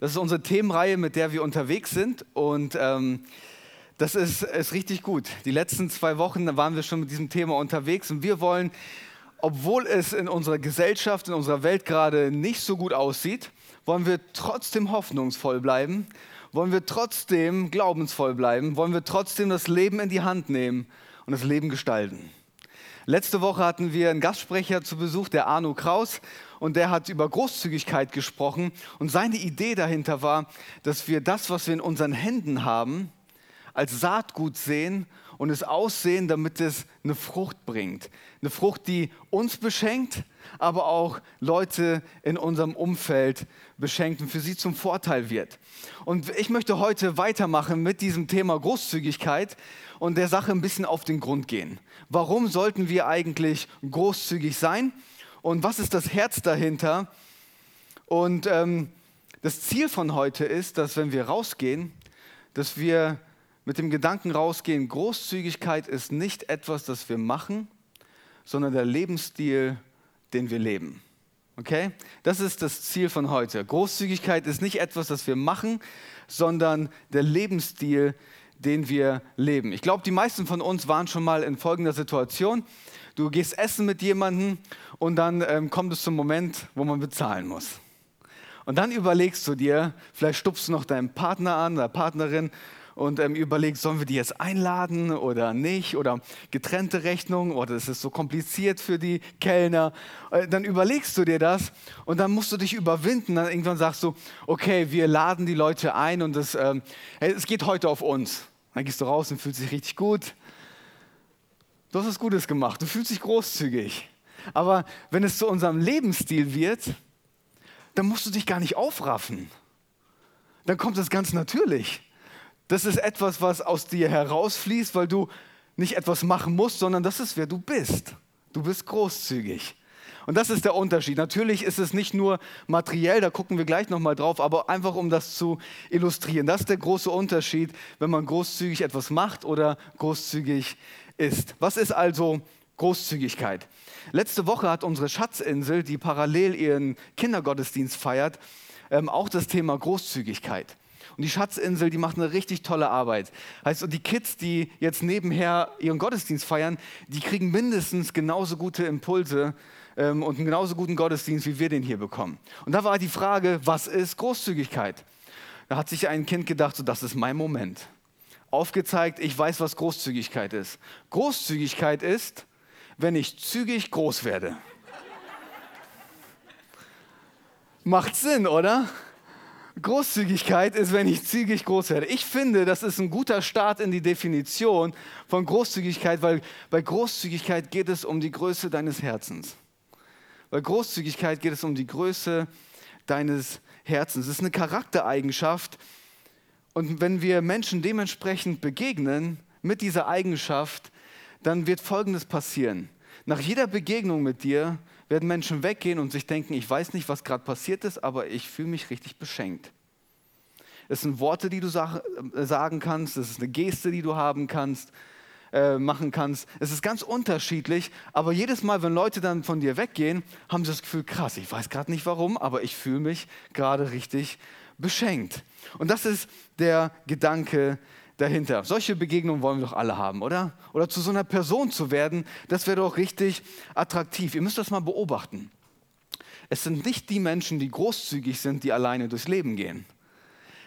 Das ist unsere Themenreihe, mit der wir unterwegs sind und ähm, das ist, ist richtig gut. Die letzten zwei Wochen waren wir schon mit diesem Thema unterwegs und wir wollen, obwohl es in unserer Gesellschaft, in unserer Welt gerade nicht so gut aussieht, wollen wir trotzdem hoffnungsvoll bleiben, wollen wir trotzdem glaubensvoll bleiben, wollen wir trotzdem das Leben in die Hand nehmen und das Leben gestalten. Letzte Woche hatten wir einen Gastsprecher zu Besuch, der Arno Kraus, und der hat über Großzügigkeit gesprochen. Und seine Idee dahinter war, dass wir das, was wir in unseren Händen haben, als Saatgut sehen und es aussehen, damit es eine Frucht bringt. Eine Frucht, die uns beschenkt, aber auch Leute in unserem Umfeld beschenkt und für sie zum Vorteil wird. Und ich möchte heute weitermachen mit diesem Thema Großzügigkeit und der Sache ein bisschen auf den Grund gehen. Warum sollten wir eigentlich großzügig sein? Und was ist das Herz dahinter? Und ähm, das Ziel von heute ist, dass wenn wir rausgehen, dass wir mit dem Gedanken rausgehen, Großzügigkeit ist nicht etwas, das wir machen, sondern der Lebensstil, den wir leben. Okay? Das ist das Ziel von heute. Großzügigkeit ist nicht etwas, das wir machen, sondern der Lebensstil, den wir leben. Ich glaube, die meisten von uns waren schon mal in folgender Situation. Du gehst essen mit jemandem und dann ähm, kommt es zum Moment, wo man bezahlen muss. Und dann überlegst du dir, vielleicht stupst du noch deinen Partner an oder Partnerin und ähm, überlegst, sollen wir die jetzt einladen oder nicht oder getrennte Rechnung oder ist es so kompliziert für die Kellner. Äh, dann überlegst du dir das und dann musst du dich überwinden. Dann irgendwann sagst du, okay, wir laden die Leute ein und ähm, es geht heute auf uns. Dann gehst du raus und fühlst dich richtig gut. Du hast was Gutes gemacht, du fühlst dich großzügig. Aber wenn es zu unserem Lebensstil wird, dann musst du dich gar nicht aufraffen. Dann kommt das ganz natürlich. Das ist etwas, was aus dir herausfließt, weil du nicht etwas machen musst, sondern das ist, wer du bist. Du bist großzügig. Und das ist der Unterschied. Natürlich ist es nicht nur materiell, da gucken wir gleich nochmal drauf, aber einfach um das zu illustrieren. Das ist der große Unterschied, wenn man großzügig etwas macht oder großzügig ist. Was ist also Großzügigkeit? Letzte Woche hat unsere Schatzinsel, die parallel ihren Kindergottesdienst feiert, ähm, auch das Thema Großzügigkeit. Und die Schatzinsel, die macht eine richtig tolle Arbeit. Heißt, die Kids, die jetzt nebenher ihren Gottesdienst feiern, die kriegen mindestens genauso gute Impulse ähm, und einen genauso guten Gottesdienst, wie wir den hier bekommen. Und da war die Frage, was ist Großzügigkeit? Da hat sich ein Kind gedacht, so, das ist mein Moment. Aufgezeigt, ich weiß, was Großzügigkeit ist. Großzügigkeit ist, wenn ich zügig groß werde. Macht Sinn, oder? Großzügigkeit ist, wenn ich zügig groß werde. Ich finde, das ist ein guter Start in die Definition von Großzügigkeit, weil bei Großzügigkeit geht es um die Größe deines Herzens. Bei Großzügigkeit geht es um die Größe deines Herzens. Es ist eine Charaktereigenschaft. Und wenn wir Menschen dementsprechend begegnen mit dieser Eigenschaft, dann wird Folgendes passieren. Nach jeder Begegnung mit dir werden Menschen weggehen und sich denken, ich weiß nicht, was gerade passiert ist, aber ich fühle mich richtig beschenkt. Es sind Worte, die du äh, sagen kannst, es ist eine Geste, die du haben kannst, äh, machen kannst. Es ist ganz unterschiedlich, aber jedes Mal, wenn Leute dann von dir weggehen, haben sie das Gefühl, krass, ich weiß gerade nicht warum, aber ich fühle mich gerade richtig beschenkt. Und das ist der Gedanke dahinter. Solche Begegnungen wollen wir doch alle haben, oder? Oder zu so einer Person zu werden, das wäre doch richtig attraktiv. Ihr müsst das mal beobachten. Es sind nicht die Menschen, die großzügig sind, die alleine durchs Leben gehen.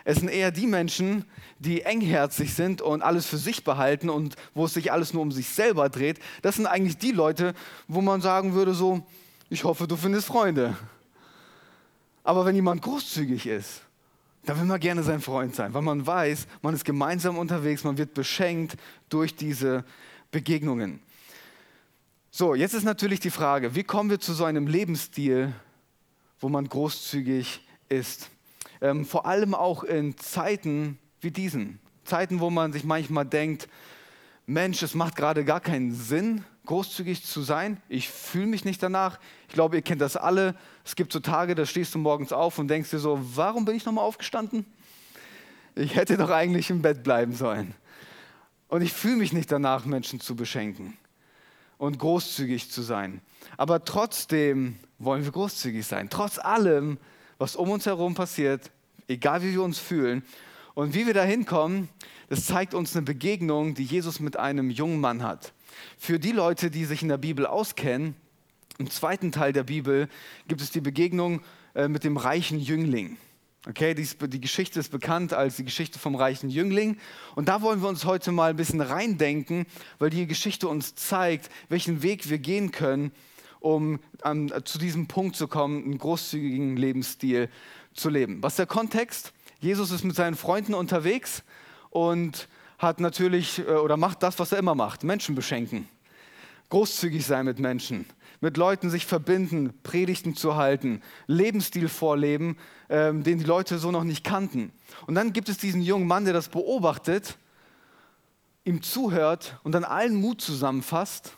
Es sind eher die Menschen, die engherzig sind und alles für sich behalten und wo es sich alles nur um sich selber dreht. Das sind eigentlich die Leute, wo man sagen würde so, ich hoffe, du findest Freunde. Aber wenn jemand großzügig ist, da will man gerne sein Freund sein, weil man weiß, man ist gemeinsam unterwegs, man wird beschenkt durch diese Begegnungen. So, jetzt ist natürlich die Frage, wie kommen wir zu so einem Lebensstil, wo man großzügig ist? ähm, vor allem auch in Zeiten wie diesen. Zeiten, wo man sich manchmal denkt, Mensch, es macht gerade gar keinen Sinn, großzügig zu sein. Ich fühle mich nicht danach. Ich glaube, ihr kennt das alle. Es gibt so Tage, da stehst du morgens auf und denkst dir so, warum bin ich nochmal aufgestanden? Ich hätte doch eigentlich im Bett bleiben sollen. Und ich fühle mich nicht danach, Menschen zu beschenken und großzügig zu sein. Aber trotzdem wollen wir großzügig sein. Trotz allem, was um uns herum passiert, egal wie wir uns fühlen. Und wie wir da hinkommen, das zeigt uns eine Begegnung, die Jesus mit einem jungen Mann hat. Für die Leute, die sich in der Bibel auskennen, im zweiten Teil der Bibel gibt es die Begegnung äh, mit dem reichen Jüngling. Okay, die, die, Geschichte ist bekannt als die Geschichte vom reichen Jüngling. Und da wollen wir uns heute mal ein bisschen reindenken, weil die Geschichte uns zeigt, welchen Weg wir gehen können, um an, zu diesem Punkt zu kommen, einen großzügigen Lebensstil zu leben. Was ist der Kontext? Jesus ist mit seinen Freunden unterwegs und hat natürlich äh, oder macht das, was er immer macht: Menschen beschenken, großzügig sein mit Menschen, mit Leuten sich verbinden, Predigten zu halten, Lebensstil vorleben, ähm, den die Leute so noch nicht kannten. Und dann gibt es diesen jungen Mann, der das beobachtet, ihm zuhört und dann allen Mut zusammenfasst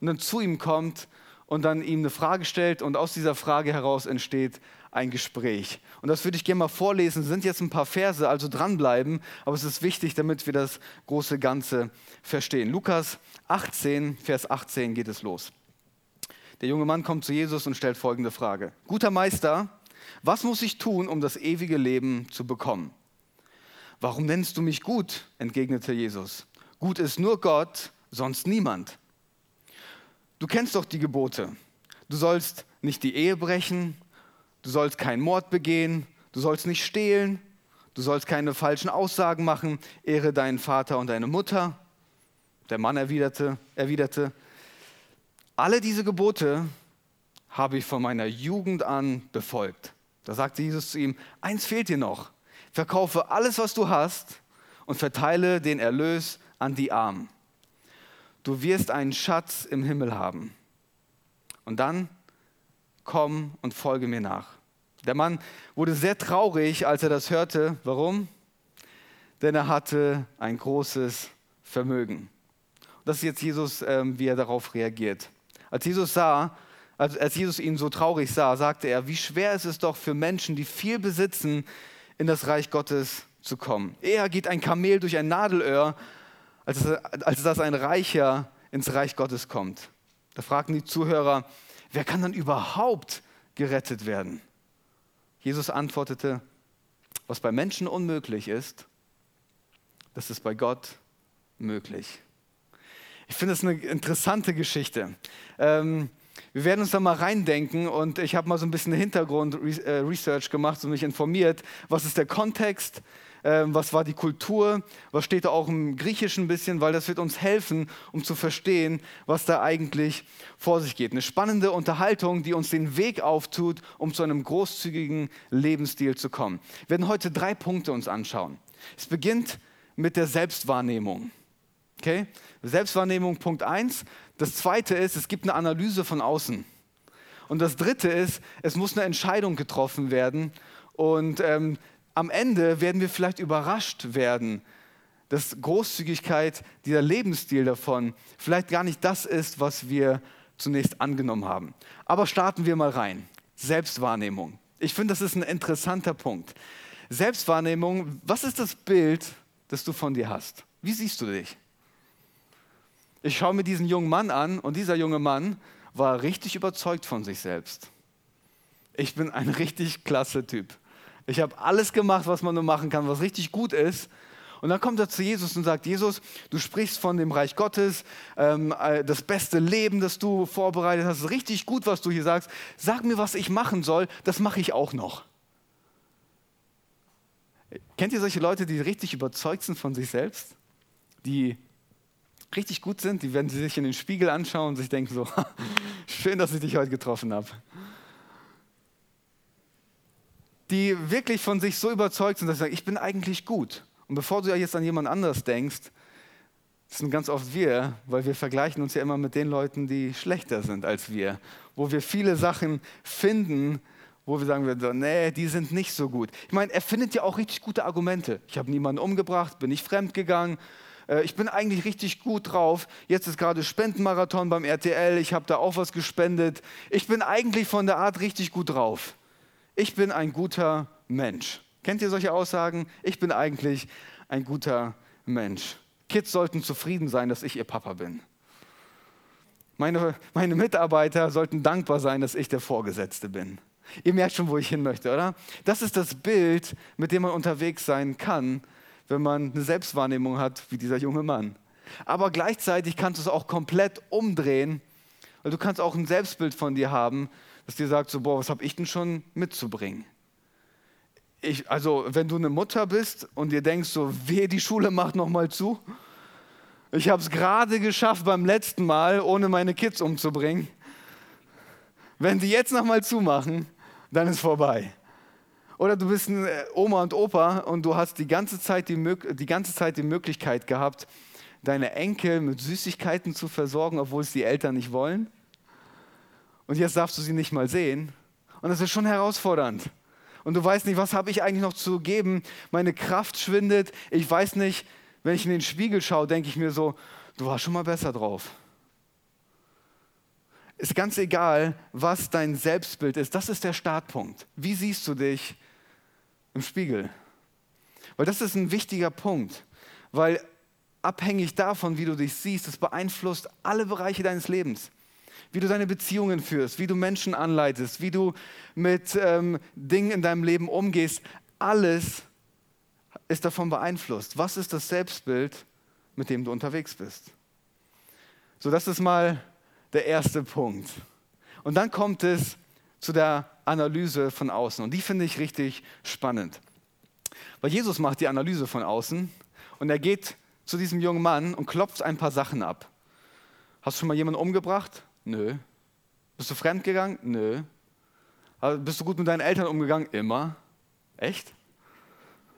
und dann zu ihm kommt und dann ihm eine Frage stellt und aus dieser Frage heraus entsteht ein Gespräch. Und das würde ich gerne mal vorlesen. Es sind jetzt ein paar Verse, also dranbleiben, aber es ist wichtig, damit wir das große Ganze verstehen. Lukas 18, Vers 18 geht es los. Der junge Mann kommt zu Jesus und stellt folgende Frage. Guter Meister, was muss ich tun, um das ewige Leben zu bekommen? Warum nennst du mich gut? entgegnete Jesus. Gut ist nur Gott, sonst niemand. Du kennst doch die Gebote. Du sollst nicht die Ehe brechen, du sollst keinen Mord begehen, du sollst nicht stehlen, du sollst keine falschen Aussagen machen, ehre deinen Vater und deine Mutter. Der Mann erwiderte, erwiderte, alle diese Gebote habe ich von meiner Jugend an befolgt. Da sagte Jesus zu ihm, eins fehlt dir noch, verkaufe alles, was du hast und verteile den Erlös an die Armen. Du wirst einen Schatz im Himmel haben. Und dann komm und folge mir nach. Der Mann wurde sehr traurig, als er das hörte. Warum? Denn er hatte ein großes Vermögen. Das ist jetzt Jesus, ähm, wie er darauf reagiert. Als Jesus sah, als Jesus ihn so traurig sah, sagte er, wie schwer ist es doch für Menschen, die viel besitzen, in das Reich Gottes zu kommen. Eher geht ein Kamel durch ein Nadelöhr, als, als dass ein Reicher ins Reich Gottes kommt. Da fragten die Zuhörer, wer kann dann überhaupt gerettet werden? Jesus antwortete, was bei Menschen unmöglich ist, das ist bei Gott möglich. Ich finde es eine interessante Geschichte. Ähm, wir werden uns da mal reindenken und ich habe mal so ein bisschen Hintergrund-Research äh, gemacht und mich informiert, was ist der Kontext, ähm, was war die Kultur, was steht da auch im Griechischen ein bisschen, weil das wird uns helfen, um zu verstehen, was da eigentlich vor sich geht. Eine spannende Unterhaltung, die uns den Weg auftut, um zu einem großzügigen Lebensstil zu kommen. Wir werden heute drei Punkte uns anschauen. Es beginnt mit der Selbstwahrnehmung. Okay? Selbstwahrnehmung Punkt 1. Das zweite ist, es gibt eine Analyse von außen. Und das dritte ist, es muss eine Entscheidung getroffen werden. Und ähm, am Ende werden wir vielleicht überrascht werden, dass Großzügigkeit, dieser Lebensstil davon, vielleicht gar nicht das ist, was wir zunächst angenommen haben. Aber starten wir mal rein. Selbstwahrnehmung. Ich finde, das ist ein interessanter Punkt. Selbstwahrnehmung, was ist das Bild, das du von dir hast? Wie siehst du dich? Ich schaue mir diesen jungen Mann an und dieser junge Mann war richtig überzeugt von sich selbst. Ich bin ein richtig klasse Typ. Ich habe alles gemacht, was man nur machen kann, was richtig gut ist. Und dann kommt er zu Jesus und sagt, Jesus, du sprichst von dem Reich Gottes, ähm, äh, das beste Leben, das du vorbereitet hast, richtig gut, was du hier sagst. Sag mir, was ich machen soll, das mache ich auch noch. Kennt ihr solche Leute, die richtig überzeugt sind von sich selbst? Die richtig gut sind, die werden sich in den Spiegel anschauen und sich denken so, schön, dass ich dich heute getroffen habe. Die wirklich von sich so überzeugt sind, dass sie sagen, ich bin eigentlich gut. Und bevor du ja jetzt an jemand anders denkst, das sind ganz oft wir, weil wir vergleichen uns ja immer mit den Leuten, die schlechter sind als wir, wo wir viele Sachen finden, wo wir sagen nee, die sind nicht so gut. Ich meine, er findet ja auch richtig gute Argumente. Ich habe niemanden umgebracht, bin nicht fremd gegangen, äh, ich bin eigentlich richtig gut drauf. Jetzt ist gerade Spendenmarathon beim RTL, ich habe da auch was gespendet. Ich bin eigentlich von der Art richtig gut drauf. Ich bin ein guter Mensch. Kennt ihr solche Aussagen? Ich bin eigentlich ein guter Mensch. Kids sollten zufrieden sein, dass ich ihr Papa bin. Meine, meine Mitarbeiter sollten dankbar sein, dass ich der Vorgesetzte bin. Ihr merkt schon, wo ich hin möchte, oder? Das ist das Bild, mit dem man unterwegs sein kann, wenn man eine Selbstwahrnehmung hat wie dieser junge Mann. Aber gleichzeitig kannst du es auch komplett umdrehen, weil du kannst auch ein Selbstbild von dir haben, das dir sagt, so, boah, was habe ich denn schon mitzubringen? Ich, also, wenn du eine Mutter bist und dir denkst, so, weh, die Schule macht nochmal zu. Ich habe es gerade geschafft beim letzten Mal, ohne meine Kids umzubringen. Wenn die jetzt nochmal zumachen, dann ist vorbei. Oder du bist ein äh, Oma und Opa und du hast die ganze Zeit die, die, ganze Zeit die Möglichkeit gehabt, deine Enkel mit Süßigkeiten zu versorgen, obwohl es die Eltern nicht wollen. Und jetzt darfst du sie nicht mal sehen. Und das ist schon herausfordernd. Und du weißt nicht, was habe ich eigentlich noch zu geben. Meine Kraft schwindet. Ich weiß nicht, wenn ich in den Spiegel schaue, denke ich mir so, du warst schon mal besser drauf. Ist ganz egal, was dein Selbstbild ist. Das ist der Startpunkt. Wie siehst du dich im Spiegel. Weil das ist ein wichtiger Punkt, weil abhängig davon, wie du dich siehst, das beeinflusst alle Bereiche deines Lebens. Wie du deine Beziehungen führst, wie du Menschen anleitest, wie du mit ähm, Dingen in deinem Leben umgehst, alles ist davon beeinflusst. Was ist das Selbstbild, mit dem du unterwegs bist? So, das ist mal der erste Punkt. Und dann kommt es zu der Analyse von außen. Und die finde ich richtig spannend. Weil Jesus macht die Analyse von außen und er geht zu diesem jungen Mann und klopft ein paar Sachen ab. Hast du schon mal jemanden umgebracht? Nö. Bist du fremdgegangen? Nö. Bist du gut mit deinen Eltern umgegangen? Immer. Echt?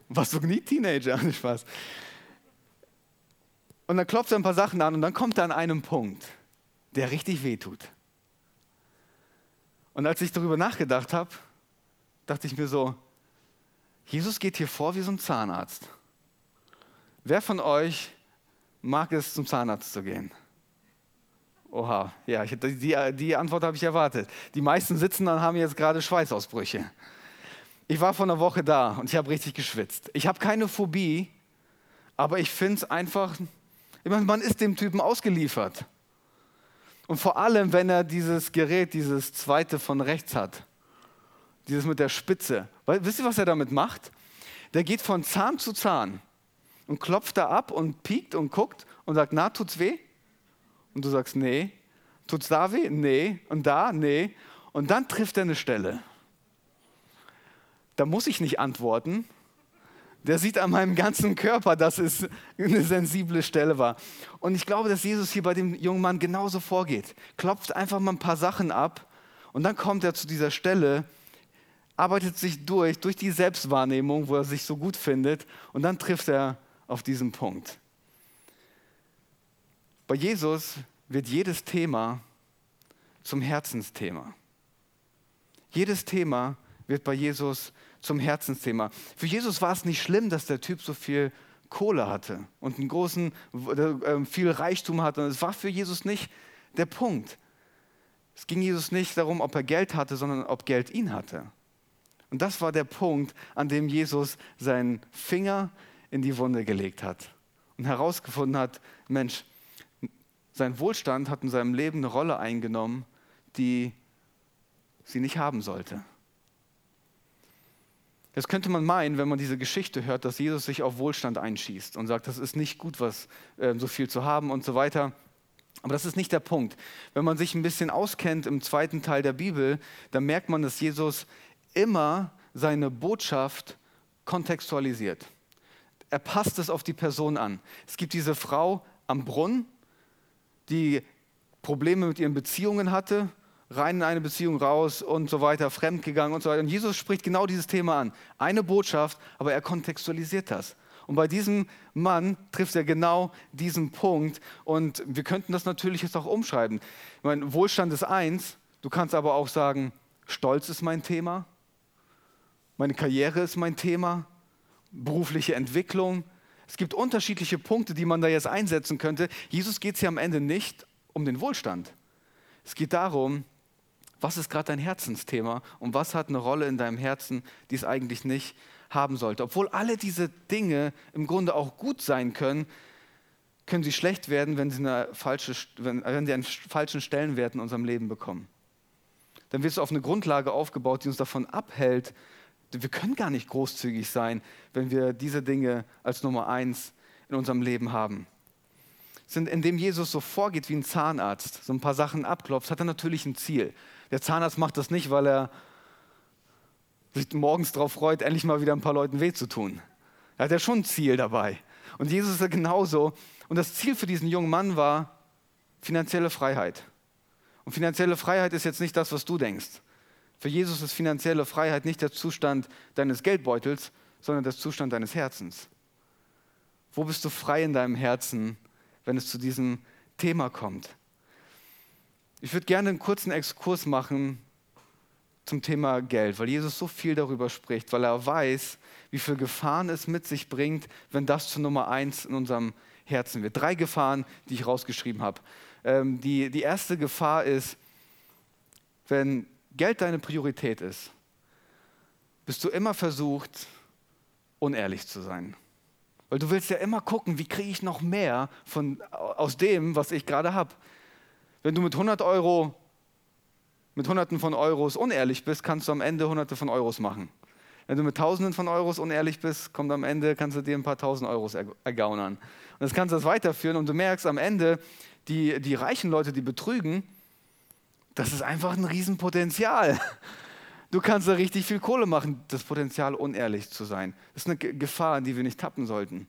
Warst du nie Teenager? Spaß. Und dann klopft er ein paar Sachen an und dann kommt er an einem Punkt, der richtig wehtut. Und als ich darüber nachgedacht habe, dachte ich mir so, Jesus geht hier vor wie so ein Zahnarzt. Wer von euch mag es, zum Zahnarzt zu gehen? Oha, ja, die, die Antwort habe ich erwartet. Die meisten sitzen dann haben jetzt gerade Schweißausbrüche. Ich war vor einer Woche da und ich habe richtig geschwitzt. Ich habe keine Phobie, aber ich finde es einfach, man ist dem Typen ausgeliefert. Und vor allem, wenn er dieses Gerät, dieses zweite von rechts hat, dieses mit der Spitze. Weil, wisst ihr, was er damit macht? Der geht von Zahn zu Zahn und klopft da ab und piekt und guckt und sagt, na, tut's weh? Und du sagst, nee. Tut's da weh? Nee. Und da? Nee. Und dann trifft er eine Stelle. Da muss ich nicht antworten, der sieht an meinem ganzen Körper, dass es eine sensible Stelle war. Und ich glaube, dass Jesus hier bei dem jungen Mann genauso vorgeht. Klopft einfach mal ein paar Sachen ab und dann kommt er zu dieser Stelle, arbeitet sich durch, durch die Selbstwahrnehmung, wo er sich so gut findet und dann trifft er auf diesen Punkt. Bei Jesus wird jedes Thema zum Herzensthema. Jedes Thema wird bei Jesus zum Herzensthema. Für Jesus war es nicht schlimm, dass der Typ so viel Kohle hatte und einen großen, äh, viel Reichtum hatte. es war für Jesus nicht der Punkt. Es ging Jesus nicht darum, ob er Geld hatte, sondern ob Geld ihn hatte. Und das war der Punkt, an dem Jesus seinen Finger in die Wunde gelegt hat und herausgefunden hat, Mensch, sein Wohlstand hat in seinem Leben eine Rolle eingenommen, die sie nicht haben sollte. Das könnte man meinen, wenn man diese Geschichte hört, dass Jesus sich auf Wohlstand einschießt und sagt, das ist nicht gut, was äh, so viel zu haben und so weiter. Aber das ist nicht der Punkt. Wenn man sich ein bisschen auskennt im zweiten Teil der Bibel, dann merkt man, dass Jesus immer seine Botschaft kontextualisiert. Er passt es auf die Person an. Es gibt diese Frau am Brunnen, die Probleme mit ihren Beziehungen hatte rein in eine Beziehung raus und so weiter, fremdgegangen und so weiter. Und Jesus spricht genau dieses Thema an. Eine Botschaft, aber er kontextualisiert das. Und bei diesem Mann trifft er genau diesen Punkt. Und wir könnten das natürlich jetzt auch umschreiben. Ich meine, Wohlstand ist eins, du kannst aber auch sagen, Stolz ist mein Thema, meine Karriere ist mein Thema, berufliche Entwicklung. Es gibt unterschiedliche Punkte, die man da jetzt einsetzen könnte. Jesus geht es ja am Ende nicht um den Wohlstand. Es geht darum, was ist gerade dein Herzensthema und was hat eine Rolle in deinem Herzen, die es eigentlich nicht haben sollte. Obwohl alle diese Dinge im Grunde auch gut sein können, können sie schlecht werden, wenn sie, eine falsche, wenn, wenn sie einen falschen Stellenwert in unserem Leben bekommen. Dann wird es auf eine Grundlage aufgebaut, die uns davon abhält, wir können gar nicht großzügig sein, wenn wir diese Dinge als Nummer eins in unserem Leben haben. Sind, indem Jesus so vorgeht wie ein Zahnarzt, so ein paar Sachen abklopft, hat er natürlich ein Ziel. Der Zahnarzt macht das nicht, weil er sich morgens darauf freut, endlich mal wieder ein paar Leuten weh zu tun. Er hat ja schon ein Ziel dabei. Und Jesus ist ja genauso. Und das Ziel für diesen jungen Mann war finanzielle Freiheit. Und finanzielle Freiheit ist jetzt nicht das, was du denkst. Für Jesus ist finanzielle Freiheit nicht der Zustand deines Geldbeutels, sondern der Zustand deines Herzens. Wo bist du frei in deinem Herzen, wenn es zu diesem Thema kommt? Ich würde gerne einen kurzen Exkurs machen zum Thema Geld, weil Jesus so viel darüber spricht, weil er weiß, wie viele Gefahren es mit sich bringt, wenn das zur Nummer eins in unserem Herzen wird. Drei Gefahren, die ich rausgeschrieben habe. Ähm, die, die erste Gefahr ist, wenn Geld deine Priorität ist, bist du immer versucht, unehrlich zu sein. Weil du willst ja immer gucken, wie kriege ich noch mehr von, aus dem, was ich gerade habe. Wenn du mit 100 Euro, mit Hunderten von Euros unehrlich bist, kannst du am Ende Hunderte von Euros machen. Wenn du mit Tausenden von Euros unehrlich bist, kommt am Ende, kannst du dir ein paar Tausend Euros ergaunern. Und das kannst du das weiterführen und du merkst am Ende, die, die reichen Leute, die betrügen, das ist einfach ein Riesenpotenzial. Du kannst da richtig viel Kohle machen, das Potenzial, unehrlich zu sein. Das ist eine Gefahr, in die wir nicht tappen sollten,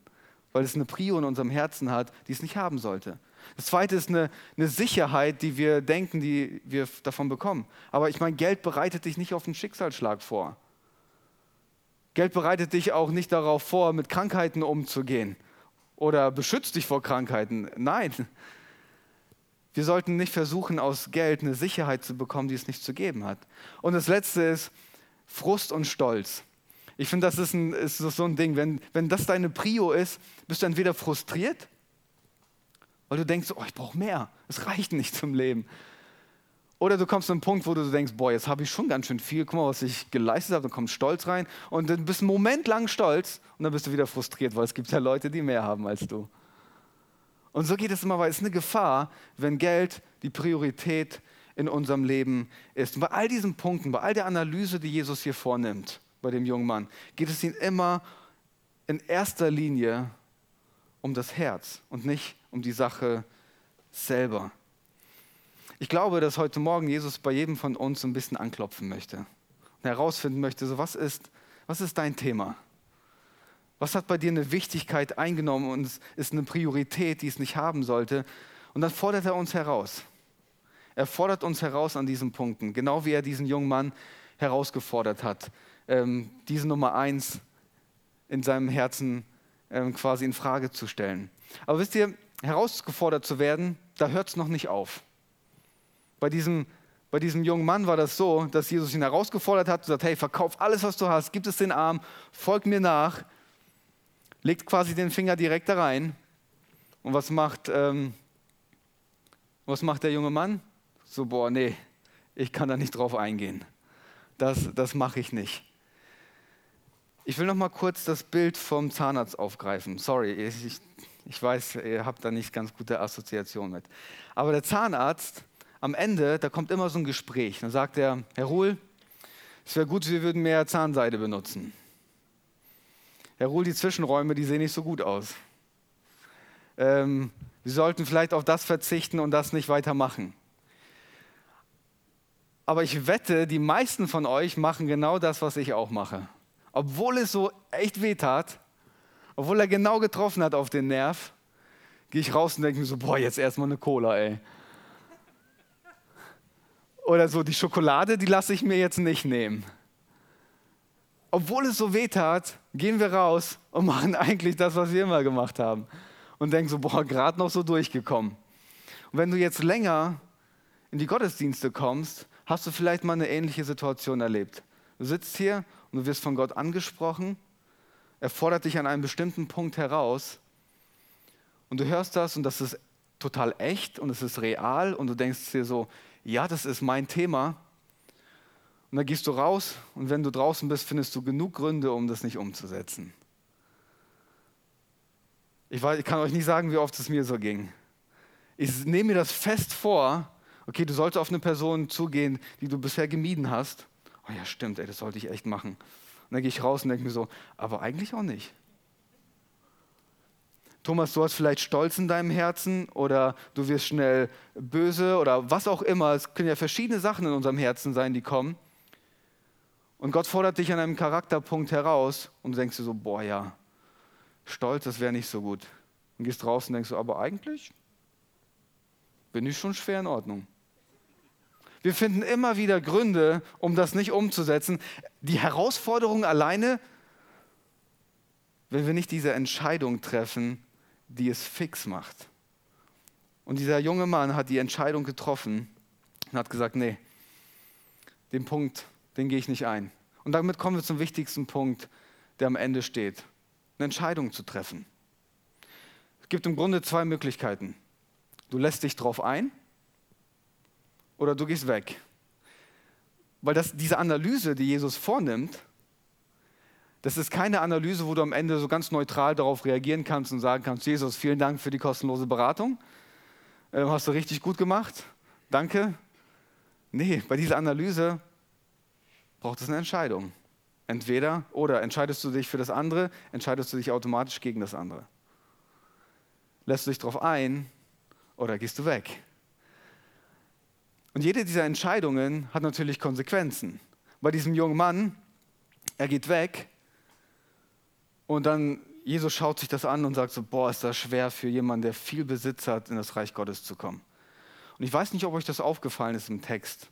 weil es eine Prio in unserem Herzen hat, die es nicht haben sollte. Das zweite ist eine, eine Sicherheit, die wir denken, die wir davon bekommen. Aber ich meine, Geld bereitet dich nicht auf einen Schicksalsschlag vor. Geld bereitet dich auch nicht darauf vor, mit Krankheiten umzugehen oder beschützt dich vor Krankheiten. Nein. Wir sollten nicht versuchen, aus Geld eine Sicherheit zu bekommen, die es nicht zu geben hat. Und das Letzte ist Frust und Stolz. Ich finde, das ist, ein, ist so ein Ding. Wenn, wenn das deine Prio ist, bist du entweder frustriert weil du denkst, oh, ich brauche mehr, es reicht nicht zum Leben. Oder du kommst zu einem Punkt, wo du denkst, boah, jetzt habe ich schon ganz schön viel, guck mal, was ich geleistet habe, dann kommt Stolz rein und dann bist du einen Moment lang stolz und dann bist du wieder frustriert, weil es gibt ja Leute, die mehr haben als du. Und so geht es immer, weil es ist eine Gefahr, wenn Geld die Priorität in unserem Leben ist. Und bei all diesen Punkten, bei all der Analyse, die Jesus hier vornimmt, bei dem jungen Mann, geht es ihm immer in erster Linie um das Herz und nicht um die Sache selber. Ich glaube, dass heute Morgen Jesus bei jedem von uns ein bisschen anklopfen möchte und herausfinden möchte, so was ist, was ist dein Thema? Was hat bei dir eine Wichtigkeit eingenommen und ist eine Priorität, die es nicht haben sollte? Und dann fordert er uns heraus. Er fordert uns heraus an diesen Punkten, genau wie er diesen jungen Mann herausgefordert hat, ähm, diese Nummer eins in seinem Herzen ähm, quasi in Frage zu stellen. Aber wisst ihr, herausgefordert zu werden, da hört es noch nicht auf. Bei diesem, bei diesem jungen Mann war das so, dass Jesus ihn herausgefordert hat und sagt, hey, verkauf alles, was du hast, gib es den Arm, folg mir nach, legt quasi den Finger direkt da rein. Und was macht, ähm, was macht der junge Mann? So, boah, nee, ich kann da nicht drauf eingehen. Das, das mache ich nicht. Ich will noch mal kurz das Bild vom Zahnarzt aufgreifen. Sorry, ich, ich weiß, ihr habt da nicht ganz gute Assoziation mit. Aber der Zahnarzt, am Ende, da kommt immer so ein Gespräch. Dann sagt er, Herr Ruhl, es wäre gut, wir würden mehr Zahnseide benutzen. Herr Ruhl, die Zwischenräume, die sehen nicht so gut aus. Ähm, wir sollten vielleicht auf das verzichten und das nicht weitermachen. Aber ich wette, die meisten von euch machen genau das, was ich auch mache obwohl es so echt weh tat, obwohl er genau getroffen hat auf den Nerv, gehe ich raus und denke mir so, boah, jetzt erstmal eine Cola, ey. Oder so, die Schokolade, die lasse ich mir jetzt nicht nehmen. Obwohl es so weh tat, gehen wir raus und machen eigentlich das, was wir immer gemacht haben. Und denken so, boah, gerade noch so durchgekommen. Und wenn du jetzt länger in die Gottesdienste kommst, hast du vielleicht mal eine ähnliche Situation erlebt Du sitzt hier und du wirst von Gott angesprochen. Er fordert dich an einem bestimmten Punkt heraus. Und du hörst das und das ist total echt und es ist real und du denkst dir so, ja, das ist mein Thema. Und dann gehst du raus und wenn du draußen bist, findest du genug Gründe, um das nicht umzusetzen. Ich, weiß, ich kann euch nicht sagen, wie oft es mir so ging. Ich nehme mir das fest vor, okay, du solltest auf eine Person zugehen, die du bisher gemieden hast. Oh ja, stimmt, ey, das sollte ich echt machen. Und dann gehe ich raus und denke mir so, aber eigentlich auch nicht. Thomas, du hast vielleicht Stolz in deinem Herzen oder du wirst schnell böse oder was auch immer. Es können ja verschiedene Sachen in unserem Herzen sein, die kommen. Und Gott fordert dich an einem Charakterpunkt heraus und du denkst dir so, boah ja, Stolz, das wäre nicht so gut. Und gehst raus und denkst so, aber eigentlich bin ich schon schwer in Ordnung. Wir finden immer wieder Gründe, um das nicht umzusetzen. Die Herausforderung alleine, wenn wir nicht diese Entscheidung treffen, die es fix macht. Und dieser junge Mann hat die Entscheidung getroffen und hat gesagt, nee, den Punkt, den gehe ich nicht ein. Und damit kommen wir zum wichtigsten Punkt, der am Ende steht. Eine Entscheidung zu treffen. Es gibt im Grunde zwei Möglichkeiten. Du lässt dich drauf ein oder du gehst weg. Weil das, diese Analyse, die Jesus vornimmt, das ist keine Analyse, wo du am Ende so ganz neutral darauf reagieren kannst und sagen kannst, Jesus, vielen Dank für die kostenlose Beratung. Ähm, hast du richtig gut gemacht. Danke. Nee, bei dieser Analyse braucht es eine Entscheidung. Entweder oder entscheidest du dich für das andere, entscheidest du dich automatisch gegen das andere. Lässt du dich darauf ein oder gehst du weg? Und jede dieser Entscheidungen hat natürlich Konsequenzen. Bei diesem jungen Mann, er geht weg und dann, Jesus schaut sich das an und sagt so, boah, ist das schwer für jemanden, der viel Besitz hat, in das Reich Gottes zu kommen. Und ich weiß nicht, ob euch das aufgefallen ist im Text.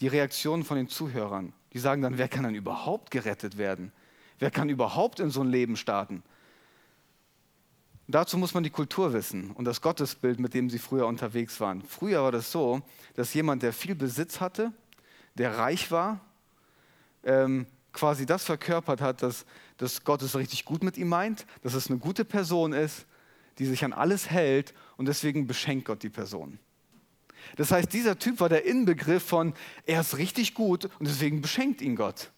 Die Reaktionen von den Zuhörern, die sagen dann, wer kann dann überhaupt gerettet werden? Wer kann überhaupt in so ein Leben starten? Dazu muss man die Kultur wissen und das Gottesbild, mit dem sie früher unterwegs waren. Früher war das so, dass jemand, der viel Besitz hatte, der reich war, ähm, quasi das verkörpert hat, dass, dass Gott es richtig gut mit ihm meint, dass es eine gute Person ist, die sich an alles hält und deswegen beschenkt Gott die Person. Das heißt, dieser Typ war der Inbegriff von, er ist richtig gut und deswegen beschenkt ihn Gott.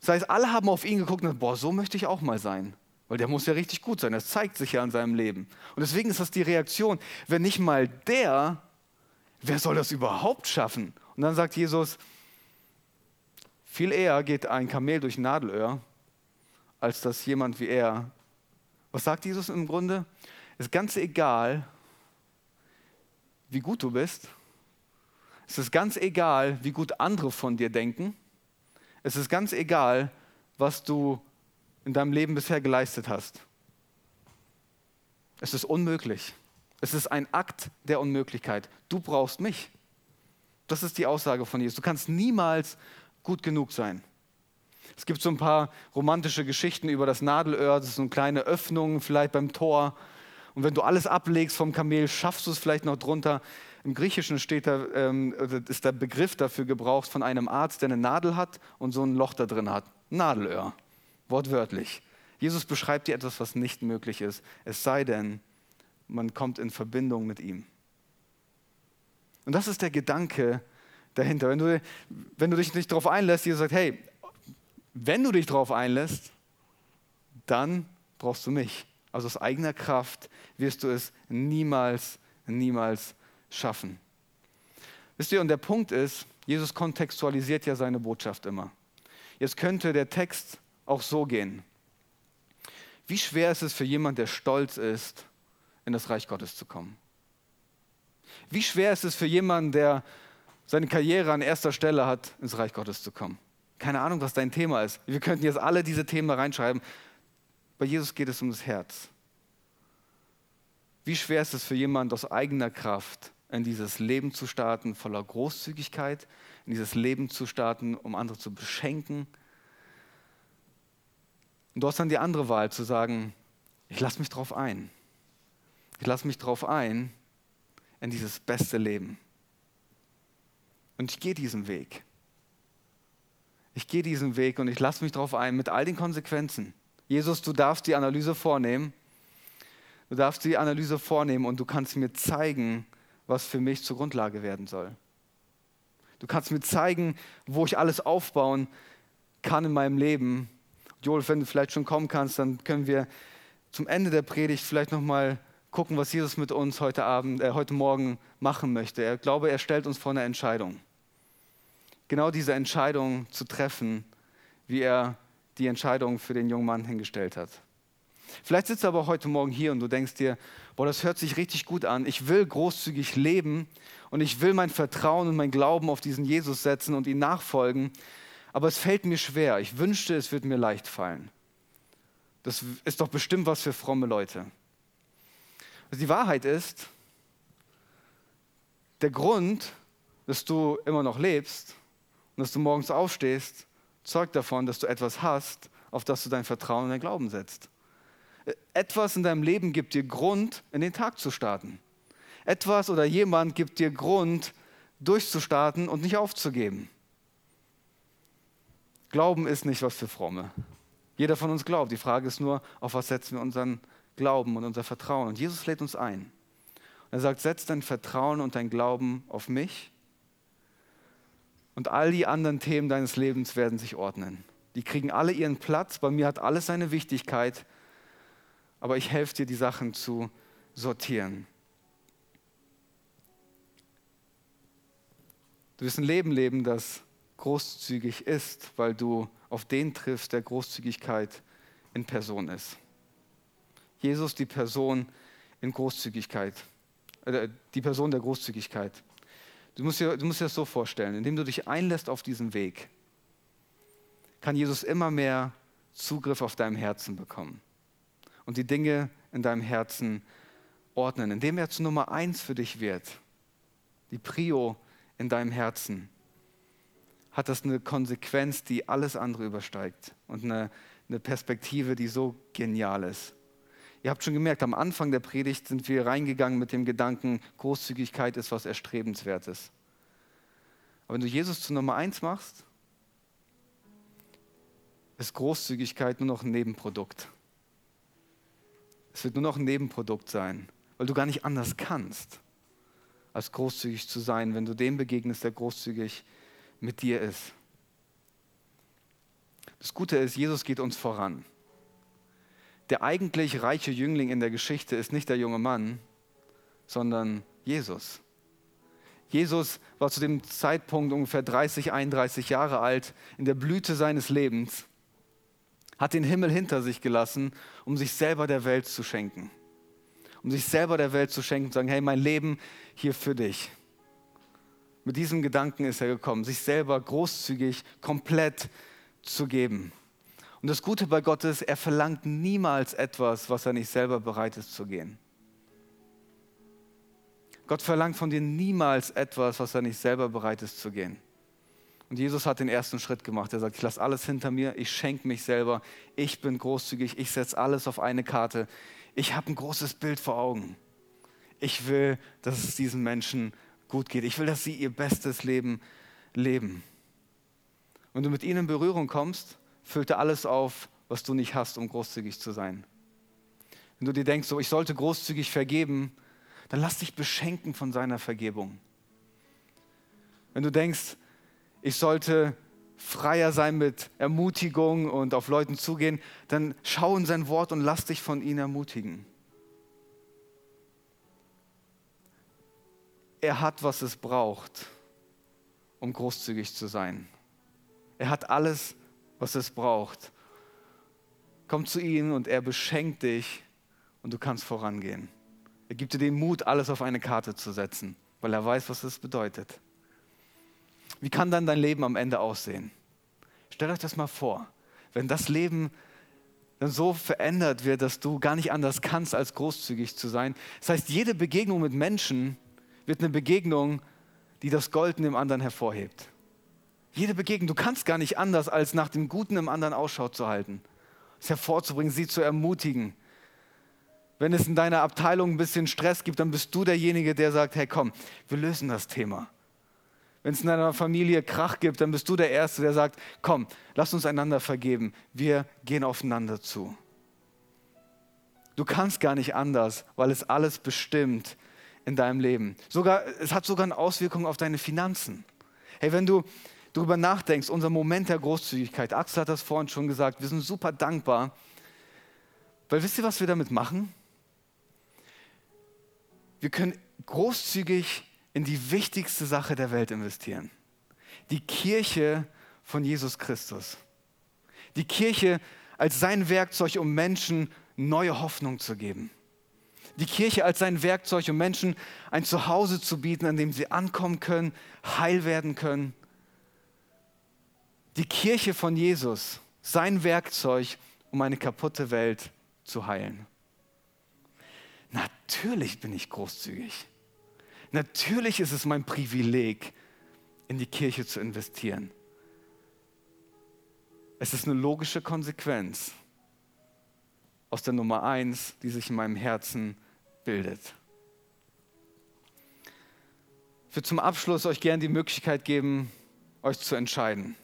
Das heißt, alle haben auf ihn geguckt und gesagt, boah, so möchte ich auch mal sein. Weil der muss ja richtig gut sein, das zeigt sich ja in seinem Leben. Und deswegen ist das die Reaktion, wenn nicht mal der, wer soll das überhaupt schaffen? Und dann sagt Jesus, viel eher geht ein Kamel durch Nadelöhr, als dass jemand wie er. Was sagt Jesus im Grunde? Es ist ganz egal, wie gut du bist. Es ist ganz egal, wie gut andere von dir denken. Es ist ganz egal, was du in deinem Leben bisher geleistet hast. Es ist unmöglich. Es ist ein Akt der Unmöglichkeit. Du brauchst mich. Das ist die Aussage von Jesus. Du kannst niemals gut genug sein. Es gibt so ein paar romantische Geschichten über das Nadelöhr, das ist so eine kleine Öffnung vielleicht beim Tor. Und wenn du alles ablegst vom Kamel, schaffst du es vielleicht noch drunter. Im Griechischen steht da, ähm, ist der Begriff dafür gebraucht von einem Arzt, der eine Nadel hat und so ein Loch da drin hat. Nadelöhr, wortwörtlich. Jesus beschreibt dir etwas, was nicht möglich ist, es sei denn, man kommt in Verbindung mit ihm. Und das ist der Gedanke, dahinter. Wenn du, wenn du dich nicht darauf einlässt, Jesus sagt, hey, wenn du dich darauf einlässt, dann brauchst du mich. Also aus eigener Kraft wirst du es niemals, niemals schaffen. Wisst ihr, und der Punkt ist, Jesus kontextualisiert ja seine Botschaft immer. Jetzt könnte der Text auch so gehen. Wie schwer ist es für jemanden, der stolz ist, in das Reich Gottes zu kommen? Wie schwer ist es für jemanden, der seine Karriere an erster Stelle hat, ins Reich Gottes zu kommen. Keine Ahnung, was dein Thema ist. Wir könnten jetzt alle diese Themen reinschreiben. Bei Jesus geht es um das Herz. Wie schwer ist es für jemanden aus eigener Kraft, in dieses Leben zu starten, voller Großzügigkeit, in dieses Leben zu starten, um andere zu beschenken. Und du hast dann die andere Wahl zu sagen, ich lasse mich drauf ein. Ich lasse mich drauf ein in dieses beste Leben. Und ich gehe diesen Weg. Ich gehe diesen Weg und ich lasse mich darauf ein, mit all den Konsequenzen. Jesus, du darfst die Analyse vornehmen. Du darfst die Analyse vornehmen und du kannst mir zeigen, was für mich zur Grundlage werden soll. Du kannst mir zeigen, wo ich alles aufbauen kann in meinem Leben. Joel, wenn du vielleicht schon kommen kannst, dann können wir zum Ende der Predigt vielleicht nochmal gucken, was Jesus mit uns heute Abend, äh, heute Morgen machen möchte. Ich glaube, er stellt uns vor eine Entscheidung. Genau diese Entscheidung zu treffen, wie er die Entscheidung für den jungen Mann hingestellt hat. Vielleicht sitzt du aber heute Morgen hier und du denkst dir, boah, das hört sich richtig gut an. Ich will großzügig leben und ich will mein Vertrauen und mein Glauben auf diesen Jesus setzen und ihn nachfolgen. Aber es fällt mir schwer. Ich wünschte, es würde mir leicht fallen. Das ist doch bestimmt was für fromme Leute. Also die Wahrheit ist, der Grund, dass du immer noch lebst und dass du morgens aufstehst, zeugt davon, dass du etwas hast, auf das du dein Vertrauen und dein Glauben setzt. Etwas in deinem Leben gibt dir Grund, in den Tag zu starten. Etwas oder jemand gibt dir Grund, durchzustarten und nicht aufzugeben. Glauben ist nicht was für Fromme. Jeder von uns glaubt. Die Frage ist nur, auf was setzen wir unseren Glauben und unser Vertrauen. Und Jesus lädt uns ein. er sagt, setz dein Vertrauen und dein Glauben auf mich und all die anderen Themen deines Lebens werden sich ordnen. Die kriegen alle ihren Platz. Bei mir hat alles seine Wichtigkeit aber ich helfe dir, die Sachen zu sortieren. Du wirst ein Leben leben, das großzügig ist, weil du auf den triffst, der Großzügigkeit in Person ist. Jesus, die Person in Großzügigkeit, äh, die Person der Großzügigkeit. Du musst, dir, du musst dir das so vorstellen, indem du dich einlässt auf diesen Weg, kann Jesus immer mehr Zugriff auf deinem Herzen bekommen und die Dinge in deinem Herzen ordnen, indem er zu Nummer eins für dich wird, die Prio in deinem Herzen, hat das eine Konsequenz, die alles andere übersteigt und eine, eine Perspektive, die so genial ist. Ihr habt schon gemerkt, am Anfang der Predigt sind wir reingegangen mit dem Gedanken, Großzügigkeit ist was Erstrebenswertes. Aber wenn du Jesus zu Nummer eins machst, ist Großzügigkeit nur noch ein Nebenprodukt. Es wird nur noch ein Nebenprodukt sein, weil du gar nicht anders kannst, als großzügig zu sein, wenn du dem begegnest, der großzügig mit dir ist. Das Gute ist, Jesus geht uns voran. Der eigentlich reiche Jüngling in der Geschichte ist nicht der junge Mann, sondern Jesus. Jesus war zu dem Zeitpunkt ungefähr 30, 31 Jahre alt, in der Blüte seines Lebens hat den Himmel hinter sich gelassen, um sich selber der Welt zu schenken. Um sich selber der Welt zu schenken und zu sagen, hey, mein Leben hier für dich. Mit diesem Gedanken ist er gekommen, sich selber großzügig, komplett zu geben. Und das Gute bei Gott ist, er verlangt niemals etwas, was er nicht selber bereit ist zu gehen. Gott verlangt von dir niemals etwas, was er nicht selber bereit ist zu gehen. Und Jesus hat den ersten Schritt gemacht. Er sagt, ich lasse alles hinter mir, ich schenke mich selber, ich bin großzügig, ich setze alles auf eine Karte. Ich habe ein großes Bild vor Augen. Ich will, dass es diesen Menschen gut geht. Ich will, dass sie ihr bestes Leben leben. Wenn du mit ihnen in Berührung kommst, füllt er alles auf, was du nicht hast, um großzügig zu sein. Wenn du dir denkst, so, ich sollte großzügig vergeben, dann lass dich beschenken von seiner Vergebung. Wenn du denkst, ich sollte freier sein mit Ermutigung und auf Leuten zugehen, dann schau in sein Wort und lass dich von ihm ermutigen. Er hat, was es braucht, um großzügig zu sein. Er hat alles, was es braucht. Komm zu ihm und er beschenkt dich und du kannst vorangehen. Er gibt dir den Mut, alles auf eine Karte zu setzen, weil er weiß, was es bedeutet. Wie kann dann dein Leben am Ende aussehen? Stellt euch das mal vor, wenn das Leben dann so verändert wird, dass du gar nicht anders kannst, als großzügig zu sein. Das heißt, jede Begegnung mit Menschen wird eine Begegnung, die das Gold in dem anderen hervorhebt. Jede Begegnung, du kannst gar nicht anders, als nach dem Guten im anderen Ausschau zu halten, es hervorzubringen, sie zu ermutigen. Wenn es in deiner Abteilung ein bisschen Stress gibt, dann bist du derjenige, der sagt, hey komm, wir lösen das Thema. Wenn es in deiner Familie Krach gibt, dann bist du der Erste, der sagt, komm, lass uns einander vergeben. Wir gehen aufeinander zu. Du kannst gar nicht anders, weil es alles bestimmt in deinem Leben. Sogar, es hat sogar eine Auswirkung auf deine Finanzen. Hey, wenn du darüber nachdenkst, unser Moment der Großzügigkeit, Axel hat das vorhin schon gesagt, wir sind super dankbar, weil wisst ihr, was wir damit machen? Wir können großzügig in die wichtigste Sache der Welt investieren. Die Kirche von Jesus Christus. Die Kirche als sein Werkzeug, um Menschen neue Hoffnung zu geben. Die Kirche als sein Werkzeug, um Menschen ein Zuhause zu bieten, an dem sie ankommen können, heil werden können. Die Kirche von Jesus, sein Werkzeug, um eine kaputte Welt zu heilen. Natürlich bin ich großzügig. Natürlich ist es mein Privileg, in die Kirche zu investieren. Es ist eine logische Konsequenz aus der Nummer eins, die sich in meinem Herzen bildet. Ich würde zum Abschluss euch gerne die Möglichkeit geben, euch zu entscheiden.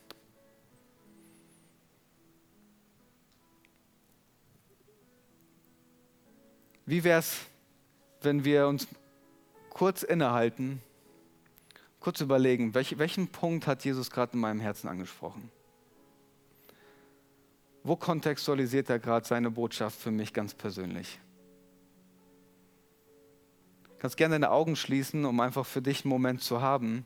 Wie wäre es, wenn wir uns kurz innehalten, kurz überlegen, welch, welchen Punkt hat Jesus gerade in meinem Herzen angesprochen? Wo kontextualisiert er gerade seine Botschaft für mich ganz persönlich? Du kannst gerne deine Augen schließen, um einfach für dich einen Moment zu haben.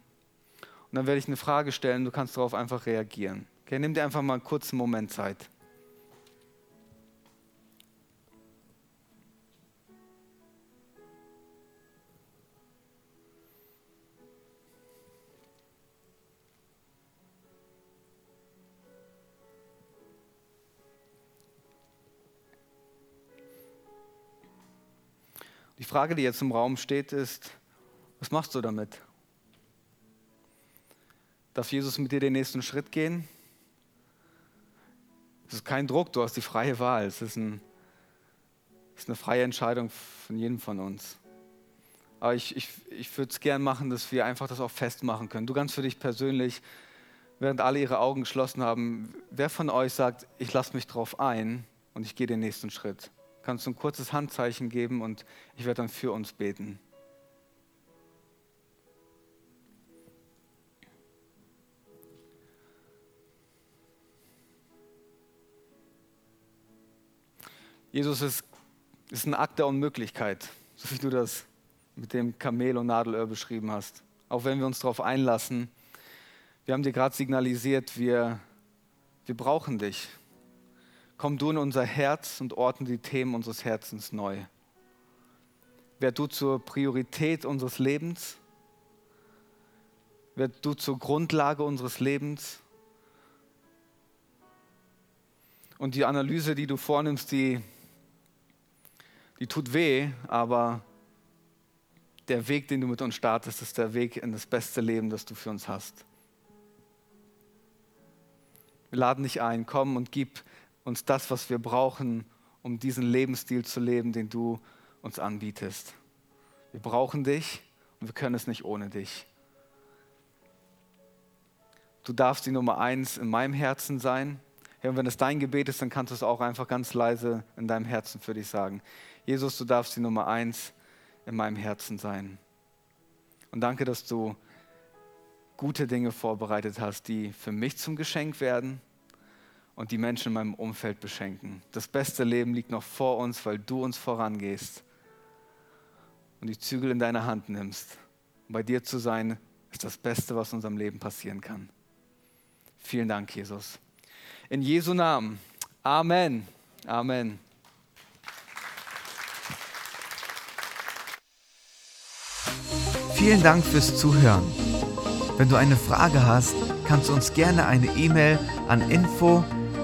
Und dann werde ich eine Frage stellen, du kannst darauf einfach reagieren. Okay, nimm dir einfach mal einen kurzen Moment Zeit. Frage, die jetzt im Raum steht, ist, was machst du damit? Darf Jesus mit dir den nächsten Schritt gehen? Es ist kein Druck, du hast die freie Wahl. Es ist, ein, es ist eine freie Entscheidung von jedem von uns. Aber ich, ich, ich würde es gern machen, dass wir einfach das auch festmachen können. Du ganz für dich persönlich, während alle ihre Augen geschlossen haben, wer von euch sagt, ich lasse mich drauf ein und ich gehe den nächsten Schritt? Kannst du ein kurzes Handzeichen geben und ich werde dann für uns beten. Jesus ist, ist ein Akt der Unmöglichkeit, so wie du das mit dem Kamel und Nadelöhr beschrieben hast. Auch wenn wir uns darauf einlassen. Wir haben dir gerade signalisiert, wir, wir brauchen dich. Komm du in unser Herz und ordne die Themen unseres Herzens neu. Werd du zur Priorität unseres Lebens. Werd du zur Grundlage unseres Lebens. Und die Analyse, die du vornimmst, die, die tut weh, aber der Weg, den du mit uns startest, ist der Weg in das beste Leben, das du für uns hast. Wir laden dich ein, komm und gib uns das, was wir brauchen, um diesen Lebensstil zu leben, den du uns anbietest. Wir brauchen dich und wir können es nicht ohne dich. Du darfst die Nummer eins in meinem Herzen sein. Und wenn es dein Gebet ist, dann kannst du es auch einfach ganz leise in deinem Herzen für dich sagen. Jesus, du darfst die Nummer eins in meinem Herzen sein. Und danke, dass du gute Dinge vorbereitet hast, die für mich zum Geschenk werden und die Menschen in meinem Umfeld beschenken. Das beste Leben liegt noch vor uns, weil du uns vorangehst und die Zügel in deine Hand nimmst. Und bei dir zu sein, ist das Beste, was unserem Leben passieren kann. Vielen Dank, Jesus. In Jesu Namen. Amen. Amen. Vielen Dank fürs Zuhören. Wenn du eine Frage hast, kannst du uns gerne eine E-Mail an info